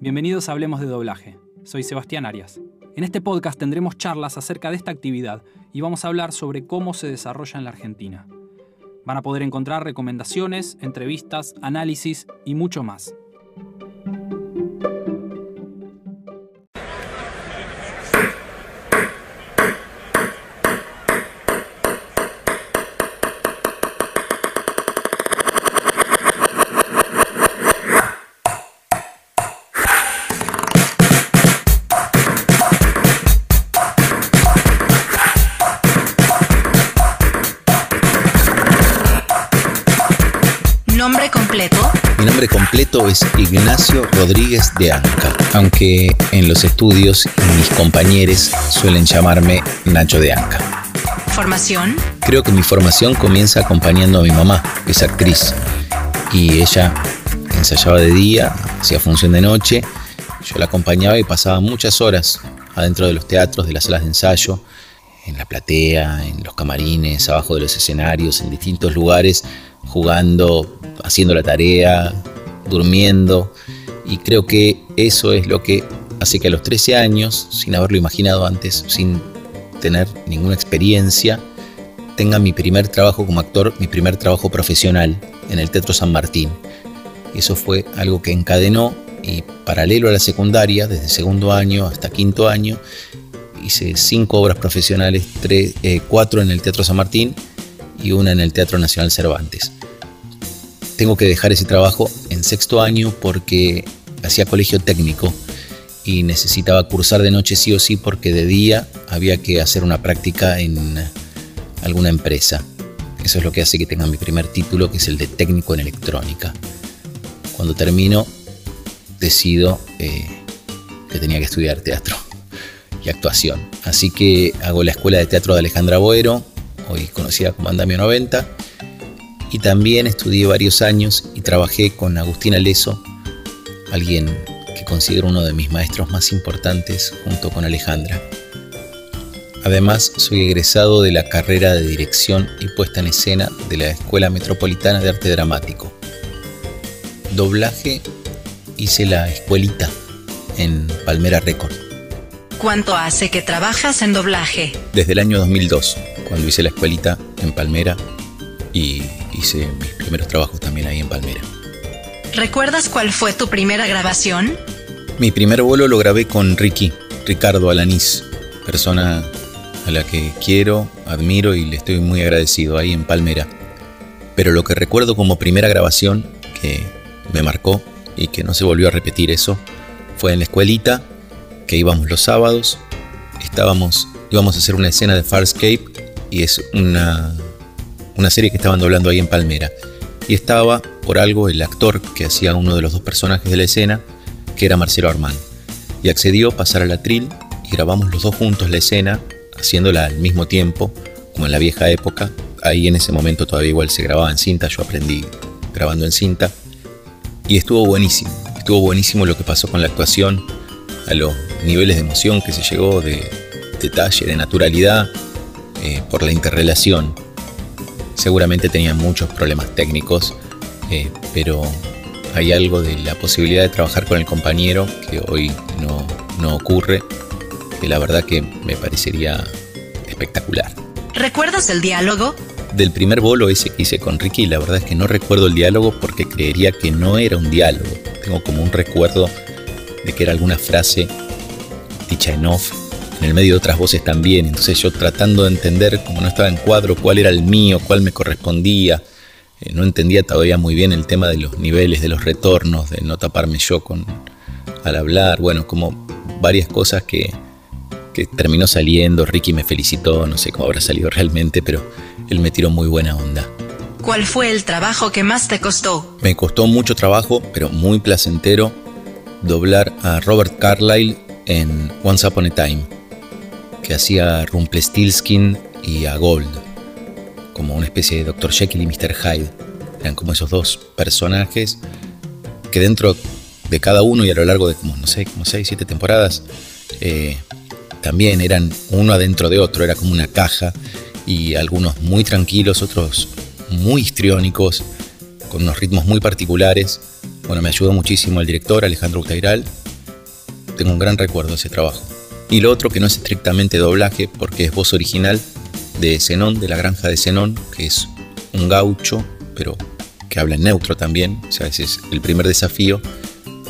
Bienvenidos a Hablemos de Doblaje. Soy Sebastián Arias. En este podcast tendremos charlas acerca de esta actividad y vamos a hablar sobre cómo se desarrolla en la Argentina. Van a poder encontrar recomendaciones, entrevistas, análisis y mucho más. ¿Nombre completo? Mi nombre completo es Ignacio Rodríguez de Anca, aunque en los estudios mis compañeros suelen llamarme Nacho de Anca. ¿Formación? Creo que mi formación comienza acompañando a mi mamá, que es actriz, y ella ensayaba de día, hacía función de noche, yo la acompañaba y pasaba muchas horas adentro de los teatros, de las salas de ensayo, en la platea, en los camarines, abajo de los escenarios, en distintos lugares, jugando, haciendo la tarea, durmiendo. Y creo que eso es lo que hace que a los 13 años, sin haberlo imaginado antes, sin tener ninguna experiencia, tenga mi primer trabajo como actor, mi primer trabajo profesional en el Teatro San Martín. Eso fue algo que encadenó y paralelo a la secundaria, desde segundo año hasta quinto año, hice cinco obras profesionales, tres, eh, cuatro en el Teatro San Martín y una en el Teatro Nacional Cervantes. Tengo que dejar ese trabajo en sexto año porque hacía colegio técnico y necesitaba cursar de noche sí o sí porque de día había que hacer una práctica en alguna empresa. Eso es lo que hace que tenga mi primer título, que es el de técnico en electrónica. Cuando termino, decido eh, que tenía que estudiar teatro y actuación. Así que hago la Escuela de Teatro de Alejandra Boero, hoy conocida como Andamio 90, y también estudié varios años y trabajé con Agustina Leso, alguien que considero uno de mis maestros más importantes junto con Alejandra. Además, soy egresado de la carrera de dirección y puesta en escena de la Escuela Metropolitana de Arte Dramático. Doblaje hice la escuelita en Palmera Record. ¿Cuánto hace que trabajas en doblaje? Desde el año 2002, cuando hice la escuelita en Palmera y hice mis primeros trabajos también ahí en Palmera. ¿Recuerdas cuál fue tu primera grabación? Mi primer vuelo lo grabé con Ricky, Ricardo Alanís, persona a la que quiero, admiro y le estoy muy agradecido ahí en Palmera. Pero lo que recuerdo como primera grabación que me marcó y que no se volvió a repetir eso fue en la escuelita que íbamos los sábados, estábamos, íbamos a hacer una escena de Farscape y es una, una serie que estaban doblando ahí en Palmera. Y estaba, por algo, el actor que hacía uno de los dos personajes de la escena, que era Marcelo Armán. Y accedió a pasar al atril y grabamos los dos juntos la escena, haciéndola al mismo tiempo, como en la vieja época. Ahí en ese momento todavía igual se grababa en cinta, yo aprendí grabando en cinta. Y estuvo buenísimo, estuvo buenísimo lo que pasó con la actuación, a los niveles de emoción que se llegó, de detalle, de naturalidad, eh, por la interrelación. Seguramente tenía muchos problemas técnicos, eh, pero hay algo de la posibilidad de trabajar con el compañero que hoy no, no ocurre, que la verdad que me parecería espectacular. ¿Recuerdas el diálogo? Del primer bolo ese que hice con Ricky, la verdad es que no recuerdo el diálogo porque creería que no era un diálogo. Tengo como un recuerdo de que era alguna frase dicha en off, en el medio de otras voces también. Entonces yo tratando de entender, como no estaba en cuadro, cuál era el mío, cuál me correspondía. Eh, no entendía todavía muy bien el tema de los niveles, de los retornos, de no taparme yo con al hablar. Bueno, como varias cosas que, que terminó saliendo. Ricky me felicitó, no sé cómo habrá salido realmente, pero él me tiró muy buena onda. ¿Cuál fue el trabajo que más te costó? Me costó mucho trabajo, pero muy placentero, doblar a Robert Carlyle en Once Upon a Time, que hacía Rumpelstiltskin y a Gold, como una especie de Dr. Jekyll y Mr. Hyde. Eran como esos dos personajes que dentro de cada uno y a lo largo de como, no sé, como seis, siete temporadas, eh, también eran uno adentro de otro, era como una caja y algunos muy tranquilos, otros muy histriónicos, con unos ritmos muy particulares. Bueno, me ayudó muchísimo el director Alejandro Utairal tengo un gran recuerdo de ese trabajo. Y lo otro que no es estrictamente doblaje, porque es voz original de Zenón, de la granja de Zenón, que es un gaucho, pero que habla en neutro también, o sea, ese es el primer desafío.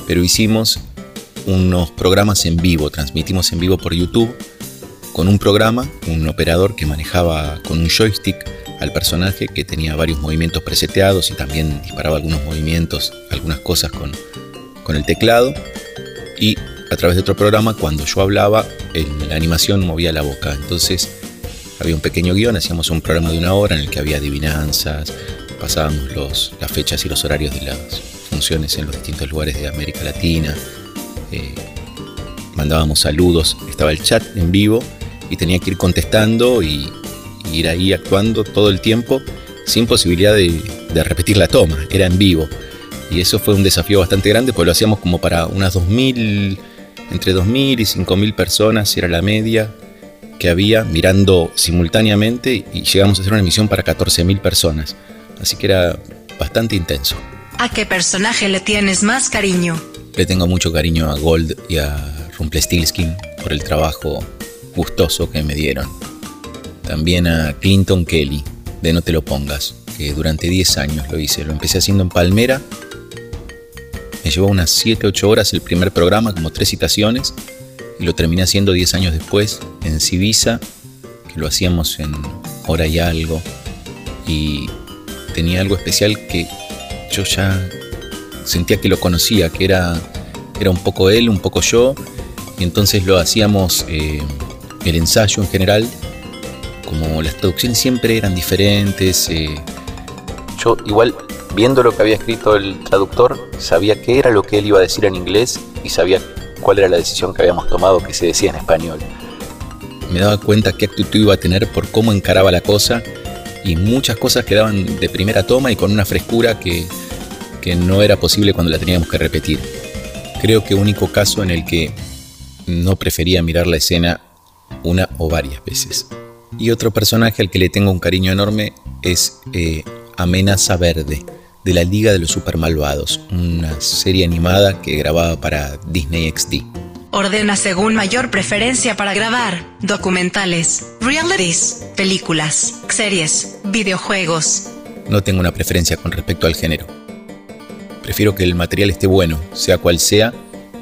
Pero hicimos unos programas en vivo, transmitimos en vivo por YouTube con un programa, un operador que manejaba con un joystick al personaje que tenía varios movimientos preseteados y también disparaba algunos movimientos, algunas cosas con, con el teclado. Y a través de otro programa, cuando yo hablaba, en la animación movía la boca. Entonces había un pequeño guion, hacíamos un programa de una hora en el que había adivinanzas, pasábamos los, las fechas y los horarios de las funciones en los distintos lugares de América Latina, eh, mandábamos saludos, estaba el chat en vivo y tenía que ir contestando y, ir ahí actuando todo el tiempo sin posibilidad de, repetir la toma, era en vivo. Y eso fue un desafío bastante grande, porque lo hacíamos como para unas 2.000, entre 2.000 y 5.000 personas, era la media que había mirando simultáneamente y llegamos a hacer una emisión para 14.000 personas. Así que era bastante intenso. ¿A qué personaje le tienes más cariño? Le tengo mucho cariño a Gold y a Rumpelstiltskin por el trabajo gustoso que me dieron. También a Clinton Kelly, de No Te Lo Pongas, que durante 10 años lo hice. Lo empecé haciendo en Palmera. Me llevó unas 7-8 horas el primer programa, como tres citaciones, y lo terminé haciendo 10 años después en Civisa, que lo hacíamos en hora y algo. Y tenía algo especial que yo ya sentía que lo conocía, que era, era un poco él, un poco yo, y entonces lo hacíamos eh, el ensayo en general como las traducciones siempre eran diferentes. Eh, yo igual, viendo lo que había escrito el traductor, sabía qué era lo que él iba a decir en inglés y sabía cuál era la decisión que habíamos tomado que se decía en español. Me daba cuenta qué actitud iba a tener por cómo encaraba la cosa y muchas cosas quedaban de primera toma y con una frescura que, que no era posible cuando la teníamos que repetir. Creo que único caso en el que no prefería mirar la escena una o varias veces. Y otro personaje al que le tengo un cariño enorme es eh, Amenaza Verde, de la Liga de los Supermalvados, una serie animada que grababa para Disney XD. Ordena según mayor preferencia para grabar, documentales, realities, películas, series, videojuegos. No tengo una preferencia con respecto al género. Prefiero que el material esté bueno, sea cual sea,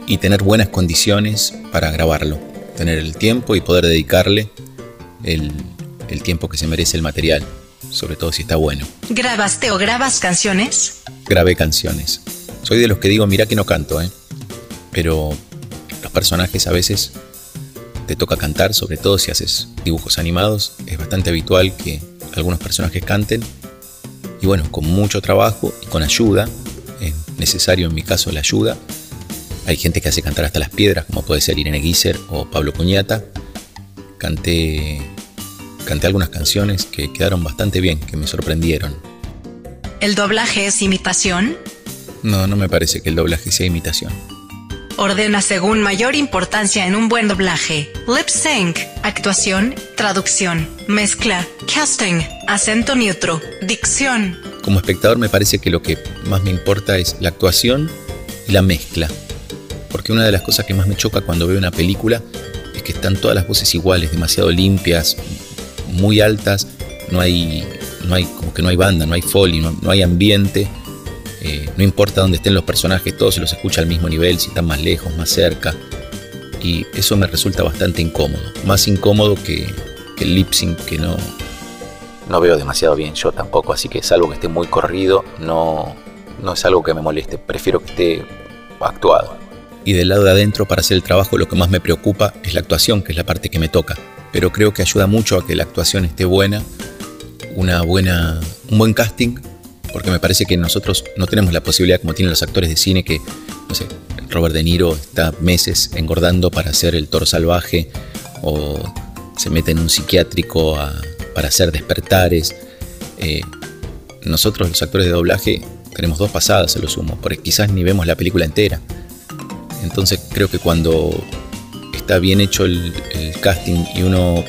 y tener buenas condiciones para grabarlo, tener el tiempo y poder dedicarle el, tiempo que se merece el material, sobre todo si está bueno. ¿Grabaste o grabas canciones? Grabé canciones. Soy de los que digo, mira que no canto, ¿eh? Pero los personajes a veces te toca cantar, sobre todo si haces dibujos animados. Es bastante habitual que algunos personajes canten. Y bueno, con mucho trabajo y con ayuda, es necesario en mi caso la ayuda. Hay gente que hace cantar hasta las piedras, como puede ser Irene Guiser o Pablo Cuñata. Canté canté algunas canciones que quedaron bastante bien, que me sorprendieron. ¿El doblaje es imitación? No, no me parece que el doblaje sea imitación. Ordena según mayor importancia en un buen doblaje. Lip sync, actuación, traducción, mezcla, casting, acento neutro, dicción. Como espectador me parece que lo que más me importa es la actuación y la mezcla. Porque una de las cosas que más me choca cuando veo una película es que están todas las voces iguales, demasiado limpias, muy altas, no hay, no hay, como que no hay banda, no hay foley, no, hay ambiente, eh, no importa dónde estén los personajes, todos se los escucha al mismo nivel, si están más lejos, más cerca, y eso me resulta bastante incómodo, más incómodo que, el lip sync que no, no veo demasiado bien yo tampoco, así que es algo que esté muy corrido, no, no es algo que me moleste, prefiero que esté actuado. Y del lado de adentro, para hacer el trabajo, lo que más me preocupa es la actuación, que es la parte que me toca pero creo que ayuda mucho a que la actuación esté buena, una buena, un buen casting, porque me parece que nosotros no tenemos la posibilidad, como tienen los actores de cine, que, no sé, Robert De Niro está meses engordando para hacer el toro salvaje, o se mete en un psiquiátrico para hacer despertares. Eh, nosotros, los actores de doblaje, tenemos dos pasadas a lo sumo, porque quizás ni vemos la película entera. Entonces creo que cuando está bien hecho el, casting y uno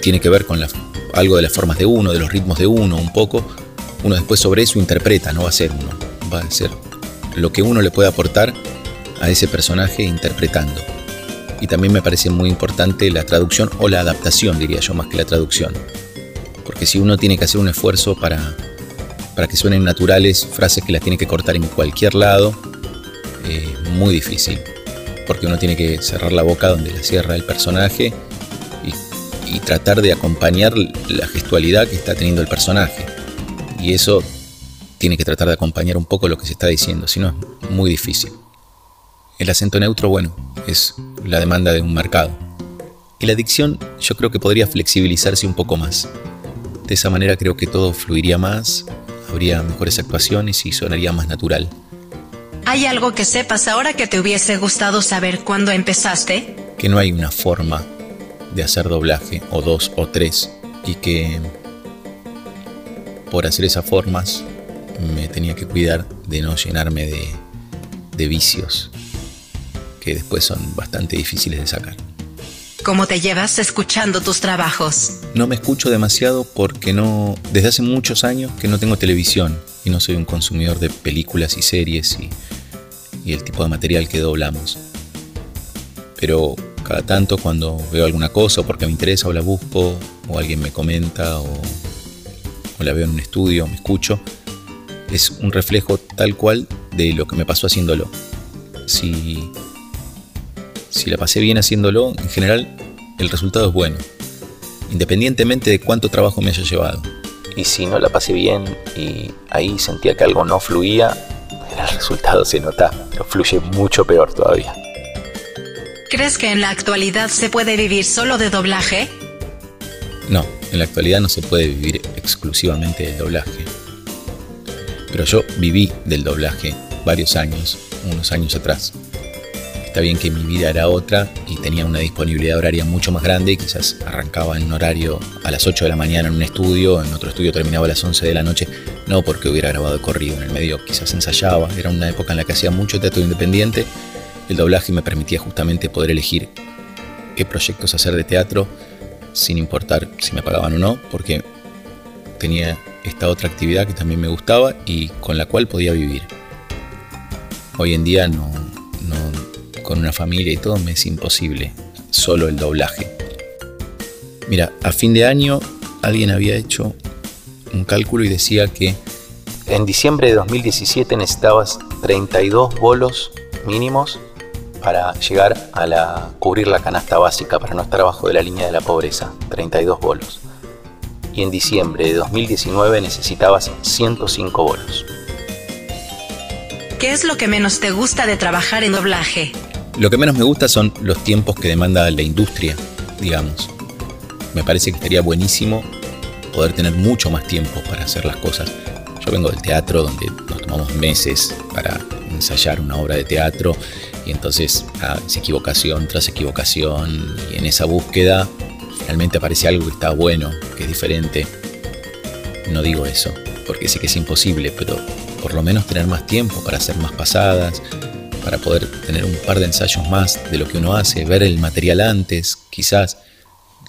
tiene que ver con algo de las formas de uno, de los ritmos de uno, un poco, uno después sobre eso interpreta, no va a ser uno, va a ser lo que uno le puede aportar a ese personaje interpretando. Y también me parece muy importante la traducción o la adaptación, diría yo, más que la traducción. Porque si uno tiene que hacer un esfuerzo para, para que suenen naturales, frases que las tiene que cortar en cualquier lado, eh, muy difícil. Porque uno tiene que cerrar la boca donde la cierra el personaje y, tratar de acompañar la gestualidad que está teniendo el personaje. Y eso tiene que tratar de acompañar un poco lo que se está diciendo, si no es muy difícil. El acento neutro, bueno, es la demanda de un mercado. Y la dicción yo creo que podría flexibilizarse un poco más. De esa manera creo que todo fluiría más, habría mejores actuaciones y sonaría más natural. ¿Hay algo que sepas ahora que te hubiese gustado saber cuando empezaste? Que no hay una forma de hacer doblaje, o dos o tres, y que por hacer esas formas me tenía que cuidar de no llenarme de, de vicios que después son bastante difíciles de sacar. ¿Cómo te llevas escuchando tus trabajos? No me escucho demasiado porque no, desde hace muchos años que no tengo televisión y no soy un consumidor de películas y series y, el tipo de material que doblamos. Pero cada tanto cuando veo alguna cosa o porque me interesa o la busco o alguien me comenta o, o la veo en un estudio, me escucho, es un reflejo tal cual de lo que me pasó haciéndolo. Si, si la pasé bien haciéndolo, en general el resultado es bueno, independientemente de cuánto trabajo me haya llevado. Y si no la pasé bien y ahí sentía que algo no fluía, el resultado se nota, pero fluye mucho peor todavía. ¿Crees que en la actualidad se puede vivir solo de doblaje? No, en la actualidad no se puede vivir exclusivamente del doblaje. Pero yo viví del doblaje varios años, unos años atrás. Está bien que mi vida era otra y tenía una disponibilidad horaria mucho más grande, quizás arrancaba en horario a las 8 de la mañana en un estudio, en otro estudio terminaba a las 11 de la noche, no porque hubiera grabado corrido, en el medio quizás ensayaba, era una época en la que hacía mucho teatro independiente, el doblaje me permitía justamente poder elegir qué proyectos hacer de teatro sin importar si me pagaban o no, porque tenía esta otra actividad que también me gustaba y con la cual podía vivir. Hoy en día no, con una familia y todo me es imposible, solo el doblaje. Mira, a fin de año alguien había hecho un cálculo y decía que en diciembre de 2017 necesitabas 32 bolos mínimos para llegar a la, cubrir la canasta básica, para no estar abajo de la línea de la pobreza, 32 bolos y en diciembre de 2019 necesitabas 105 bolos. ¿Qué es lo que menos te gusta de trabajar en doblaje? Lo que menos me gusta son los tiempos que demanda la industria, digamos. Me parece que estaría buenísimo poder tener mucho más tiempo para hacer las cosas. Yo vengo del teatro donde nos tomamos meses para ensayar una obra de teatro y entonces ah, es equivocación tras equivocación y en esa búsqueda finalmente aparece algo que está bueno, que es diferente. No digo eso, porque sé que es imposible, pero por lo menos tener más tiempo para hacer más pasadas, para poder tener un par de ensayos más de lo que uno hace, ver el material antes, quizás.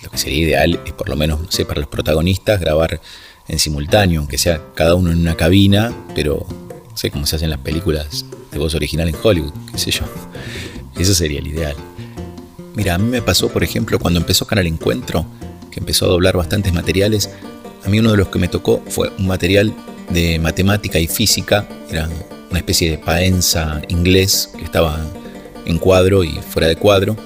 Lo que sería ideal es por lo menos, no sé, para los protagonistas grabar en simultáneo, aunque sea cada uno en una cabina, pero no sé cómo se hacen las películas de voz original en Hollywood, qué sé yo. Eso sería el ideal. Mira, a mí me pasó, por ejemplo, cuando empezó Canal Encuentro, que empezó a doblar bastantes materiales, a mí uno de los que me tocó fue un material de matemática y física, una especie de paenza inglés que estaba en cuadro y fuera de cuadro.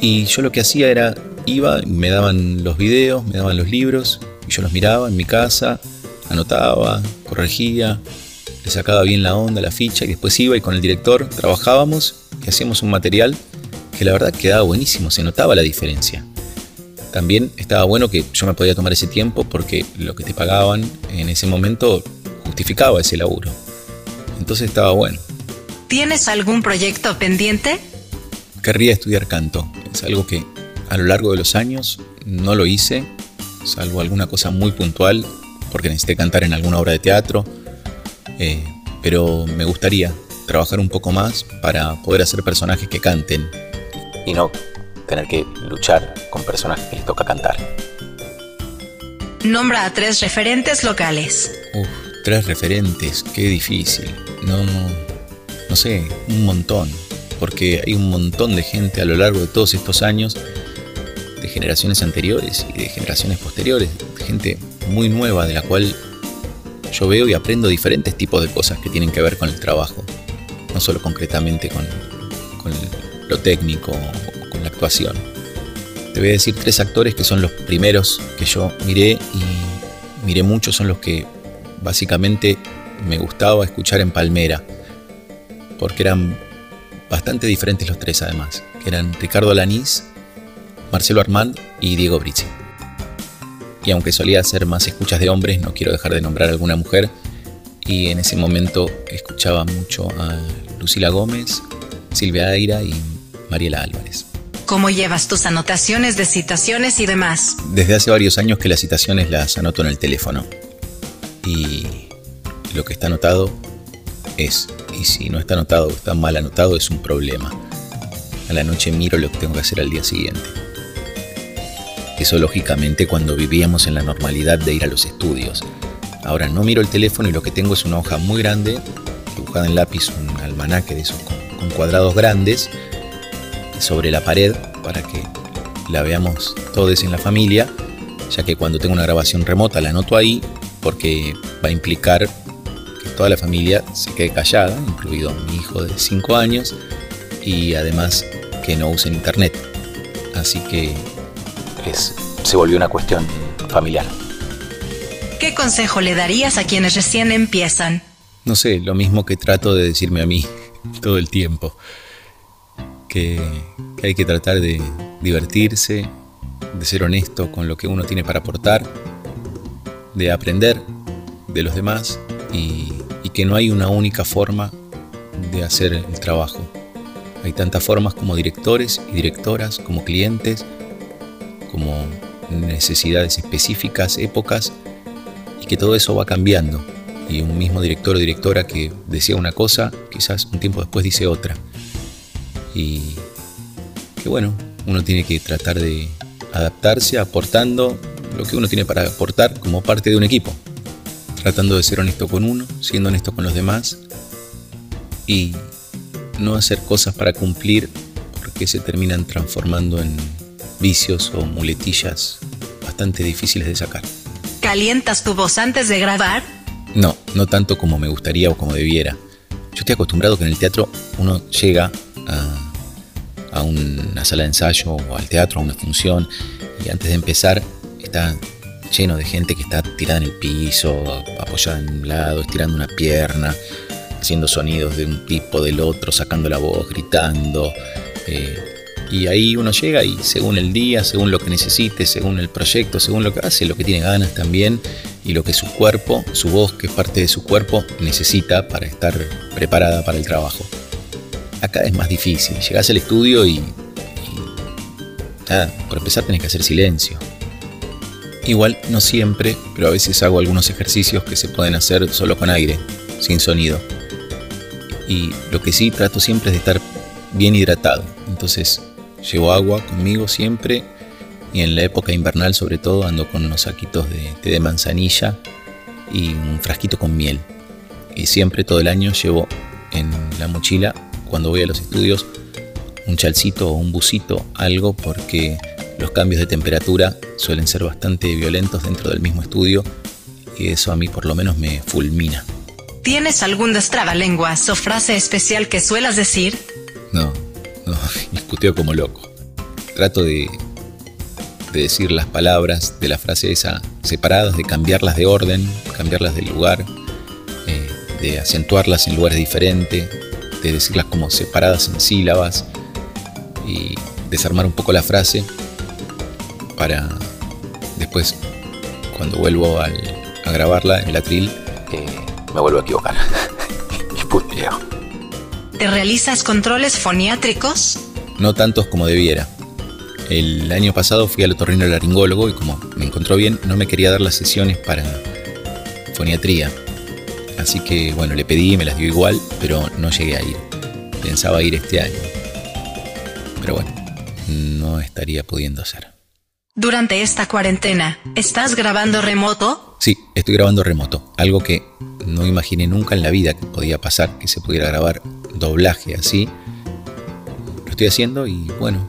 Y yo lo que hacía era, iba, me daban los videos, me daban los libros, y yo los miraba en mi casa, anotaba, corregía, le sacaba bien la onda, la ficha, y después iba y con el director trabajábamos y hacíamos un material que la verdad quedaba buenísimo, se notaba la diferencia. También estaba bueno que yo me podía tomar ese tiempo porque lo que te pagaban en ese momento justificaba ese laburo. Entonces estaba bueno. ¿Tienes algún proyecto pendiente? Querría estudiar canto. Es algo que a lo largo de los años no lo hice, salvo alguna cosa muy puntual, porque necesité cantar en alguna obra de teatro. Eh, pero me gustaría trabajar un poco más para poder hacer personajes que canten y no tener que luchar con personas que les toca cantar. Nombra a tres referentes locales. Uf, tres referentes, qué difícil. No, no sé, un montón. porque hay un montón de gente a lo largo de todos estos años, de generaciones anteriores y de generaciones posteriores, gente muy nueva de la cual yo veo y aprendo diferentes tipos de cosas que tienen que ver con el trabajo, no solo concretamente con, con lo técnico o con la actuación. Te voy a decir tres actores que son los primeros que yo miré y miré mucho, son los que básicamente me gustaba escuchar en Palmera, porque eran bastante diferentes los tres además, que eran Ricardo Alanís, Marcelo Armand y Diego Brizzi. Y aunque solía hacer más escuchas de hombres, no quiero dejar de nombrar a alguna mujer, y en ese momento escuchaba mucho a Lucila Gómez, Silvia Aira y Mariela Álvarez. ¿Cómo llevas tus anotaciones de citaciones y demás? Desde hace varios años que las citaciones las anoto en el teléfono. Y lo que está anotado es, y si no está anotado o está mal anotado es un problema. A la noche miro lo que tengo que hacer al día siguiente. Eso lógicamente cuando vivíamos en la normalidad de ir a los estudios. Ahora no miro el teléfono y lo que tengo es una hoja muy grande, dibujada en lápiz, un almanaque de esos con, cuadrados grandes, sobre la pared para que la veamos todos en la familia, ya que cuando tengo una grabación remota la anoto ahí porque va a implicar que toda la familia se quede callada, incluido mi hijo de 5 años, y además que no usen internet. Así que se volvió una cuestión familiar. ¿Qué consejo le darías a quienes recién empiezan? No sé, lo mismo que trato de decirme a mí todo el tiempo. Que, que hay que tratar de divertirse, de ser honesto con lo que uno tiene para aportar de aprender de los demás y, que no hay una única forma de hacer el trabajo. Hay tantas formas como directores y directoras, como clientes, como necesidades específicas, épocas, y que todo eso va cambiando. Y un mismo director o directora que decía una cosa, quizás un tiempo después dice otra. Y que bueno, uno tiene que tratar de adaptarse aportando lo que uno tiene para aportar como parte de un equipo, tratando de ser honesto con uno, siendo honesto con los demás y no hacer cosas para cumplir porque se terminan transformando en vicios o muletillas bastante difíciles de sacar. ¿Calientas tu voz antes de grabar? No, no tanto como me gustaría o como debiera. Yo estoy acostumbrado que en el teatro uno llega a, a una sala de ensayo o al teatro, a una función, y antes de empezar está lleno de gente que está tirada en el piso, apoyada en un lado, estirando una pierna, haciendo sonidos de un tipo, del otro, sacando la voz, gritando. Eh, y ahí uno llega y según el día, según lo que necesite, según el proyecto, según lo que hace, lo que tiene ganas también y lo que su cuerpo, su voz, que es parte de su cuerpo, necesita para estar preparada para el trabajo. Acá es más difícil. Llegás al estudio y, por empezar tenés que hacer silencio. Igual no siempre, pero a veces hago algunos ejercicios que se pueden hacer solo con aire, sin sonido. Y lo que sí trato siempre es de estar bien hidratado. Entonces llevo agua conmigo siempre y en la época invernal sobre todo ando con unos saquitos de té de manzanilla y un frasquito con miel. Y siempre todo el año llevo en la mochila cuando voy a los estudios un chalcito o un busito, algo porque los cambios de temperatura suelen ser bastante violentos dentro del mismo estudio y eso a mí por lo menos me fulmina. ¿Tienes algún destrabalenguas o frase especial que suelas decir? No, no, discuteo como loco. Trato de, de decir las palabras de la frase esa separadas, de cambiarlas de orden, cambiarlas de lugar, eh, de acentuarlas en lugares diferentes, de decirlas como separadas en sílabas y desarmar un poco la frase para después, cuando vuelvo a grabarla en el atril, eh, me vuelvo a equivocar. y puteo. ¿Te realizas controles foniátricos? No tantos como debiera. El año pasado fui al otorrino laringólogo y como me encontró bien, no me quería dar las sesiones para foniatría. Así que bueno, le pedí, me las dio igual, pero no llegué a ir. Pensaba ir este año. Pero bueno, no estaría pudiendo hacer. Durante esta cuarentena, ¿estás grabando remoto? Sí, estoy grabando remoto, algo que no imaginé nunca en la vida que podía pasar, que se pudiera grabar doblaje así. estoy haciendo y bueno,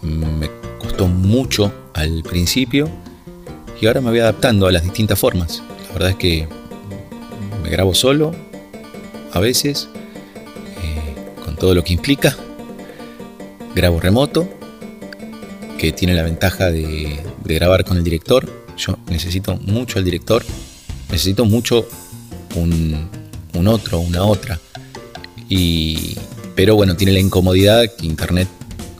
me costó mucho al principio y ahora me voy adaptando a las distintas formas. La verdad es que me grabo solo, a veces, eh, con todo lo que implica. Grabo remoto, que tiene la ventaja de, grabar con el director. Yo necesito mucho al director, necesito mucho un, un otro, una otra. Y, pero bueno, tiene la incomodidad que Internet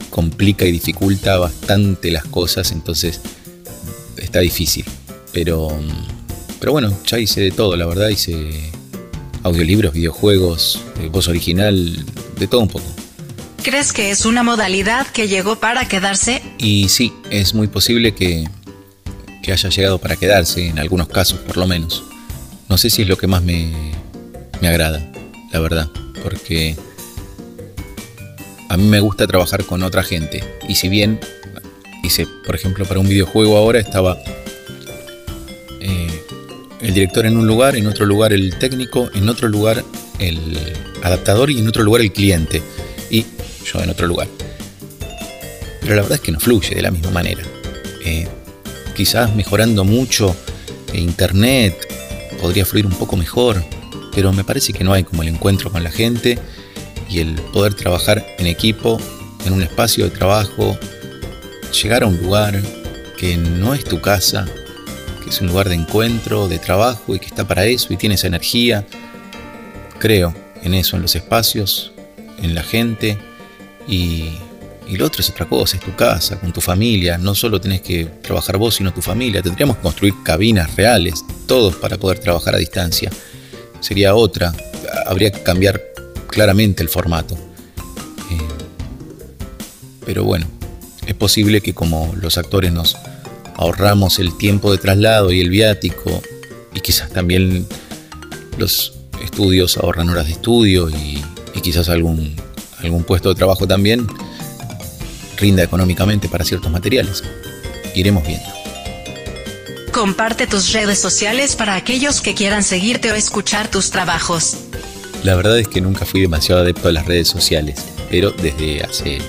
complica y dificulta bastante las cosas, entonces está difícil. Pero, pero bueno, ya hice de todo, la verdad, hice audiolibros, videojuegos, eh, voz original, de todo un poco. ¿Crees que es una modalidad que llegó para quedarse? Y sí, es muy posible que, que haya llegado para quedarse, en algunos casos por lo menos. No sé si es lo que más me, me agrada, la verdad, porque a mí me gusta trabajar con otra gente. Y si bien hice, por ejemplo, para un videojuego ahora estaba eh, el director en un lugar, en otro lugar el técnico, en otro lugar el adaptador y en otro lugar el cliente. Yo en otro lugar. Pero la verdad es que no fluye de la misma manera. Eh, quizás mejorando mucho internet podría fluir un poco mejor, pero me parece que no hay como el encuentro con la gente y el poder trabajar en equipo, en un espacio de trabajo, llegar a un lugar que no es tu casa, que es un lugar de encuentro, de trabajo y que está para eso y tiene esa energía. Creo en eso, en los espacios, en la gente y, y lo otro es otra cosa, es tu casa, con tu familia. No solo tenés que trabajar vos, sino tu familia. Tendríamos que construir cabinas reales, todos para poder trabajar a distancia. Sería otra. Habría que cambiar claramente el formato. Eh, pero bueno, es posible que como los actores nos ahorramos el tiempo de traslado y el viático, y quizás también los estudios ahorran horas de estudio y, y quizás algún, algún puesto de trabajo también rinda económicamente para ciertos materiales. Iremos viendo. Comparte tus redes sociales para aquellos que quieran seguirte o escuchar tus trabajos. La verdad es que nunca fui demasiado adepto a las redes sociales, pero desde hace,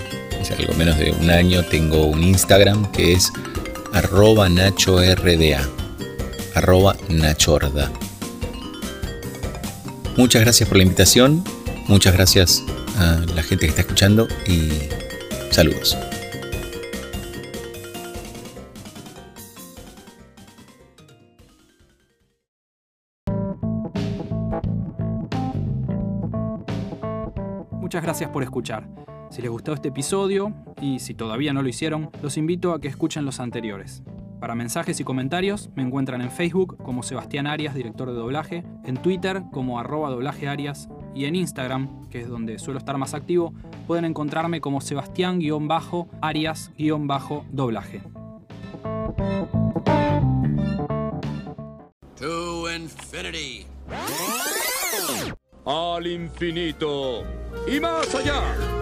algo menos de un año tengo un Instagram que es arroba nachorda, arroba nachorda. Muchas gracias por la invitación, muchas gracias a la gente que está escuchando y saludos. Muchas gracias por escuchar. Si les gustó este episodio, y si todavía no lo hicieron, los invito a que escuchen los anteriores. Para mensajes y comentarios me encuentran en Facebook como Sebastián Arias, director de doblaje, en Twitter como arroba doblaje Arias y en Instagram, que es donde suelo estar más activo, pueden encontrarme como Sebastián-Arias-doblaje. To infinity al infinito y más allá.